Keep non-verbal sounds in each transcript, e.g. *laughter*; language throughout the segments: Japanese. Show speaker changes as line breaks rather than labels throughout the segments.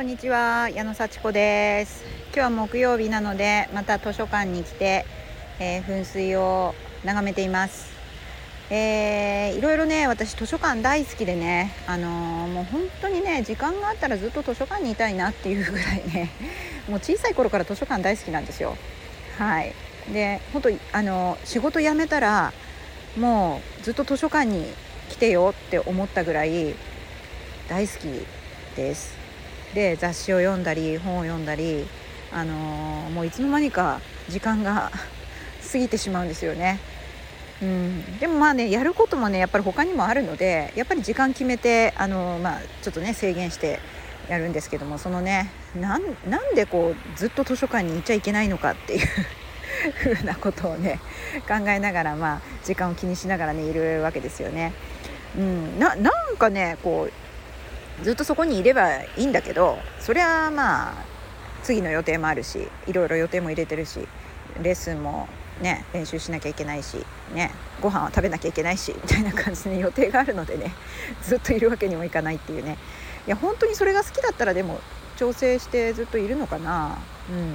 こんにちは矢野幸子です。今日は木曜日なのでまた図書館に来て、えー、噴水を眺めています。えー、いろいろね私図書館大好きでねあのー、もう本当にね時間があったらずっと図書館にいたいなっていうぐらいね *laughs* もう小さい頃から図書館大好きなんですよ。はい。で本当あの仕事辞めたらもうずっと図書館に来てよって思ったぐらい大好きです。で雑誌を読んだり本を読んだり、あのー、もういつの間にか時間が *laughs* 過ぎてしまうんですよね。うん、でもまあねやることもねやっぱり他にもあるのでやっぱり時間決めてあの、まあ、ちょっとね制限してやるんですけどもそのねなんでこうずっと図書館にいちゃいけないのかっていう *laughs* ふうなことをね考えながら、まあ、時間を気にしながらねいるわけですよね。うん、ななんかねこうずっとそこにいればいいんだけどそりゃまあ次の予定もあるしいろいろ予定も入れてるしレッスンもね練習しなきゃいけないしねご飯は食べなきゃいけないしみたいな感じで予定があるのでね *laughs* ずっといるわけにもいかないっていうね。いや本当にそれが好きだったらでも調整してずっといるのかな。うん。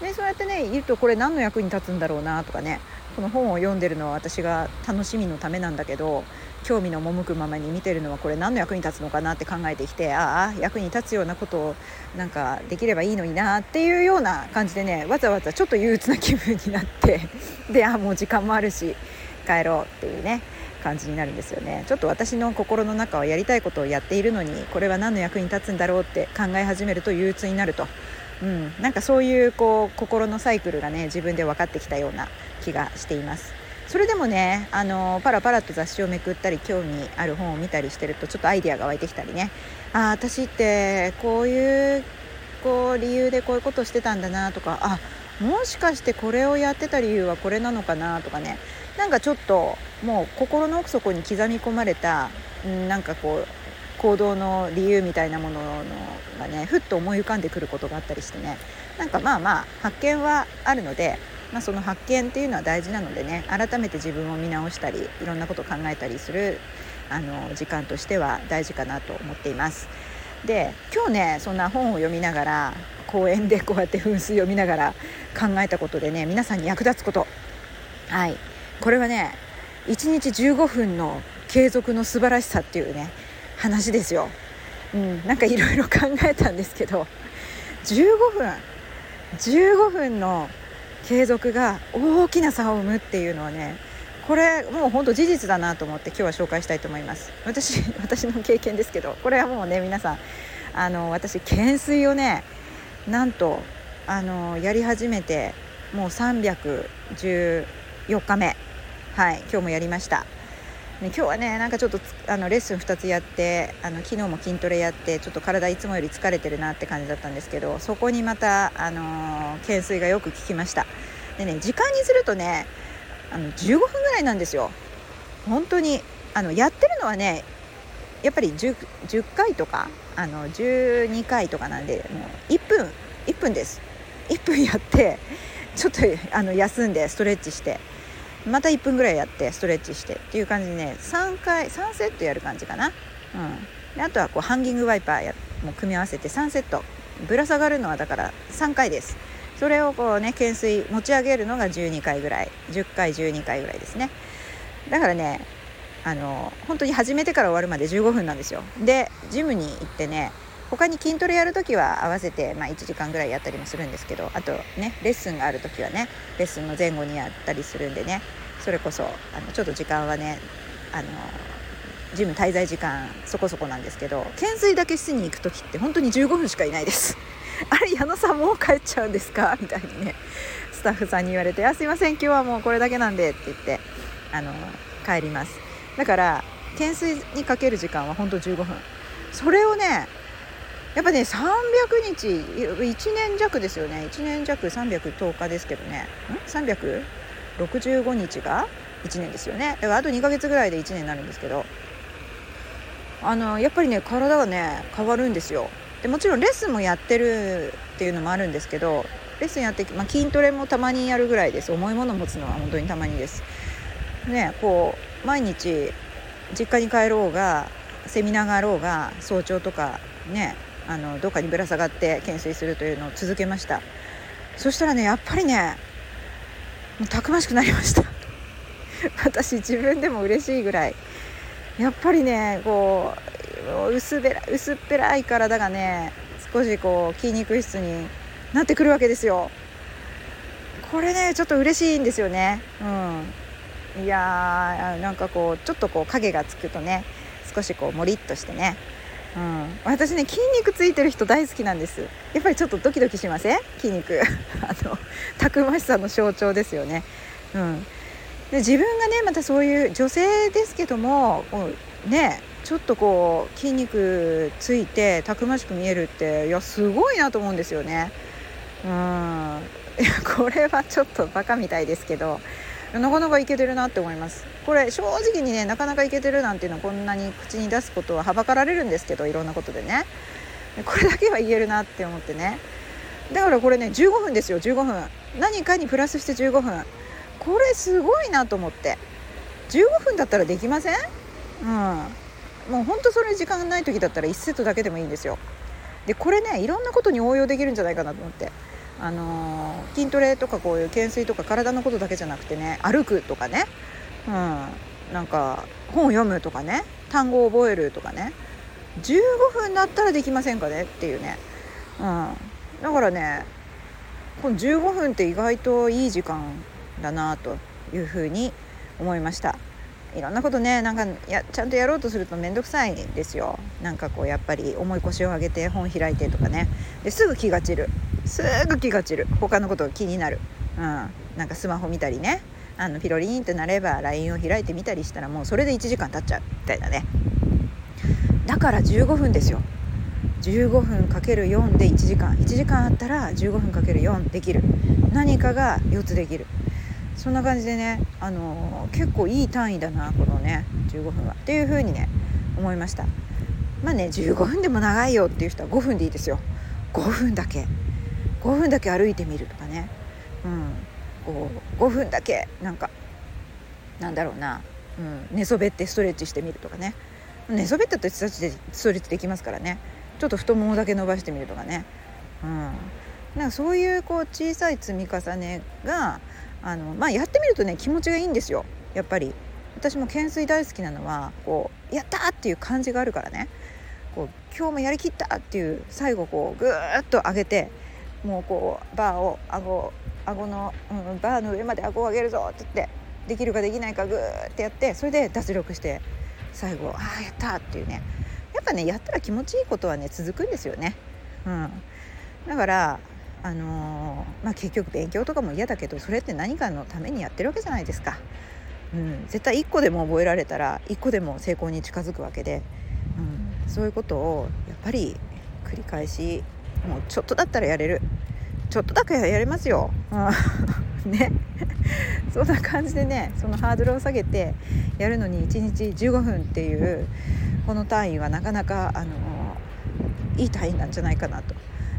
でそうやってねいるとこれ何の役に立つんだろうなとかねこの本を読んでるのは私が楽しみのためなんだけど興味の赴くままに見てるのはこれ何の役に立つのかなって考えてきてああ役に立つようなことをなんかできればいいのになっていうような感じでねわざわざちょっと憂鬱な気分になって *laughs* であもう時間もあるし帰ろうっていうね感じになるんですよね。ちょっと私の心の中はやりたいことをやっているのにこれは何の役に立つんだろうって考え始めると憂鬱になると、うん、なんかそういうこう心のサイクルがね自分で分かってきたような気がしています。それでもねあのパラパラと雑誌をめくったり興味ある本を見たりしてるとちょっとアイデアが湧いてきたりね。ああ私ってこういうこう理由でこういうことしてたんだなとかあもしかしてこれをやってた理由はこれなのかなとかね。なんかちょっともう心の奥底に刻み込まれたなんかこう行動の理由みたいなもののがねふっと思い浮かんでくることがあったりしてね。なんかまあまあ発見はあるのでまあ、その発見っていうのは大事なのでね改めて自分を見直したりいろんなことを考えたりするあの時間としては大事かなと思っています。で今日ねそんな本を読みながら公園でこうやって噴水を見ながら考えたことでね皆さんに役立つこと。はい。これはね1日15分の継続の素晴らしさっていうね話ですよ。うん、なんかいろいろ考えたんですけど15分15分の継続が大きな差を生むっていうのはねこれもう本当事実だなと思って今日は紹介したいと思います。私 *laughs* 私の経験ですけどこれはもうね皆さんあの私懸垂をねなんとあのやり始めてもう314日目。はい今日もやりましたね、今日はねなんかちょっとあのレッスン2つやってあの昨日も筋トレやってちょっと体いつもより疲れてるなって感じだったんですけどそこにまた、あの、懸垂がよく効きました。でね時間にするとねあの15分ぐらいなんですよ。本当にあのやってるのはねやっぱり 10, 10回とかあの12回とかなんでもう1分1分です。1分やってちょっとあの休んでストレッチして。また1分ぐらいやってストレッチしてっていう感じでね3回3セットやる感じかな、うん、であとはこうハンギングワイパーやも組み合わせて3セット。ぶら下がるのはだから3回です。それをこうね懸垂持ち上げるのが12回ぐらい。10回12回ぐらいですね。だからねあの本当に始めてから終わるまで15分なんですよ。でジムに行ってね他に筋トレやる時は合わせて、まあ、1時間ぐらいやったりもするんですけどあとねレッスンがある時はねレッスンの前後にやったりするんでねそれこそあのちょっと時間はねあのジム滞在時間そこそこなんですけど懸垂だけしに行く時って本当に15分しかいないです。*laughs* あれ矢野さんもう帰っちゃうんですか？*laughs* みたいにねスタッフさんに言われて「あすいません今日はもうこれだけなんで」って言ってあの帰ります。だから懸垂にかける時間は本当15分。それをねやっぱね300日1年弱ですよね。1年弱310日ですけどね。ん？365日が1年ですよね。だからあと2ヶ月ぐらいで1年になるんですけど。あのやっぱりね体がね変わるんですよ。でもちろんレッスンもやってるっていうのもあるんですけどレッスンやって、まあ、筋トレもたまにやるぐらいです。重いもの持つのは本当にたまにです。ねこう毎日実家に帰ろうがセミナーがあろうが早朝とかねあのどっかにぶら下がって懸垂するというのを続けました。そしたらねやっぱりねもうたくましくなりました。*laughs* 私自分でも嬉しいぐらい。やっぱりねこう薄べら薄っぺらい体がね少しこう筋肉質になってくるわけですよ。これねちょっと嬉しいんですよね。うん。いやーなんかこうちょっとこう影がつくとね少しこうもりっとしてね。うん、私ね筋肉ついてる人大好きなんです。やっぱりちょっとドキドキしません？筋肉。*laughs* あのたくましさの象徴ですよね、うん、で自分がねまたそういう女性ですけどもねちょっとこう筋肉ついてたくましく見えるっていやすごいなと思うんですよね。うん。いやこれはちょっとバカみたいですけど。なかなかいけてるなって思います。これ正直にねなかなかいけてるなんていうのはこんなに口に出すことははばかられるんですけどいろんなことでね。これだけは言えるなって思ってね。だからこれね15分ですよ15分。何かにプラスして15分。これすごいなと思って。15分だったらできません？うん。もうほんとそれ時間ない時だったら1セットだけでもいいんですよ。でこれねいろんなことに応用できるんじゃないかなと思って。あのー、筋トレとかこういう懸垂とか体のことだけじゃなくてね歩くとかね、うん、なんか本を読むとかね。単語を覚えるとかね。15分だったらできませんかね？っていうね、うん、だからねこの15分って意外といい時間だなというふうに思いました。いろんなことねなんかやちゃんとやろうとすると面倒くさいですよ。なんかこうやっぱり重い腰を上げて本開いてとかね。ですぐ気が散る。すぐ気が散る。他のことが気になる、うん、なんかスマホ見たりね。あのピロリンってなれば LINE を開いてみたりしたらもうそれで1時間経っちゃうみたいなね。だから15分ですよ。15分かける4で1時間。1時間あったら15分かける4できる。何かが4つできる。そんな感じでね、あのー、結構いい単位だなこのね15分は。っていう風にね思いました。まあね15分でも長いよっていう人は5分でいいですよ。5分だけ。5分だけ歩いてみるとかね、うん、こう5分だけなんかなんだろうな、うん、寝そべってストレッチしてみるとかね。寝そべったってストレッチできますからね。ちょっと太ももだけ伸ばしてみるとかね、うん、なんかそういうこう小さい積み重ねがあの、まあ、やってみるとね気持ちがいいんですよ。やっぱり。私も懸垂大好きなのはこうやったっていう感じがあるからね。こう今日もやりきったっていう最後こうぐーっと上げてもうこうバーを顎顎の、うん、バーの上まで顎を上げるぞって言ってできるかできないかグーってやってそれで脱力して最後ああやったっていうね。やっぱねやったら気持ちいいことはね続くんですよね。うん、だからあのー、まあ、結局勉強とかも嫌だけどそれって何かのためにやってるわけじゃないですか。うん、絶対1個でも覚えられたら1個でも成功に近づくわけで、うん、そういうことをやっぱり繰り返しもうちょっとだったらやれる。ちょっとだけやれますよ、うん、ね。そんな感じでねそのハードルを下げてやるのに1日15分っていうこの単位はなかなかあのいい単位なんじゃないかなと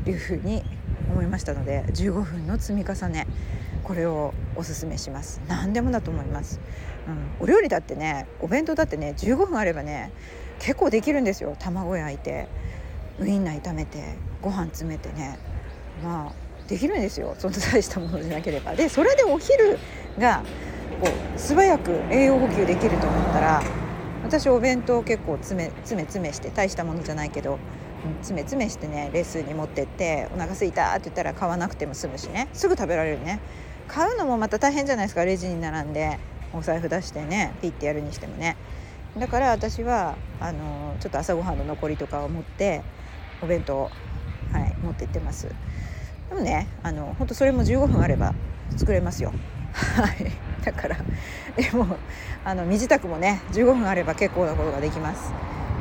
いうふうに思いましたので15分の積み重ねこれをおすめします。何でもだと思います、うん、お料理だってねお弁当だってね15分あればね結構できるんですよ。卵焼いて。ウインナー炒めてご飯詰めてね。まあできるんですよ。そんな大したものじゃなければ。でそれでお昼がこう素早く栄養補給できると思ったら私お弁当結構詰め詰め詰めして大したものじゃないけど詰め詰めしてねレースンに持ってってお腹すいたって言ったら買わなくても済むしね。すぐ食べられるね。買うのもまた大変じゃないですか。レジに並んでお財布出してねピッてやるにしてもね。だから私はあのちょっと朝ごはんの残りとかを持ってお弁当、はい、持って行ってます。でもねあの本当それも15分あれば作れますよ。はい。だからでもあの身支度もね15分あれば結構なことができます。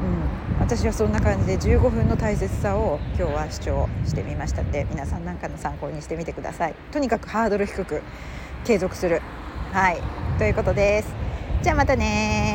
うん。私はそんな感じで15分の大切さを今日は主張してみましたので皆さんなんかの参考にしてみてください。とにかくハードル低く継続する。はい。ということです。じゃあまたね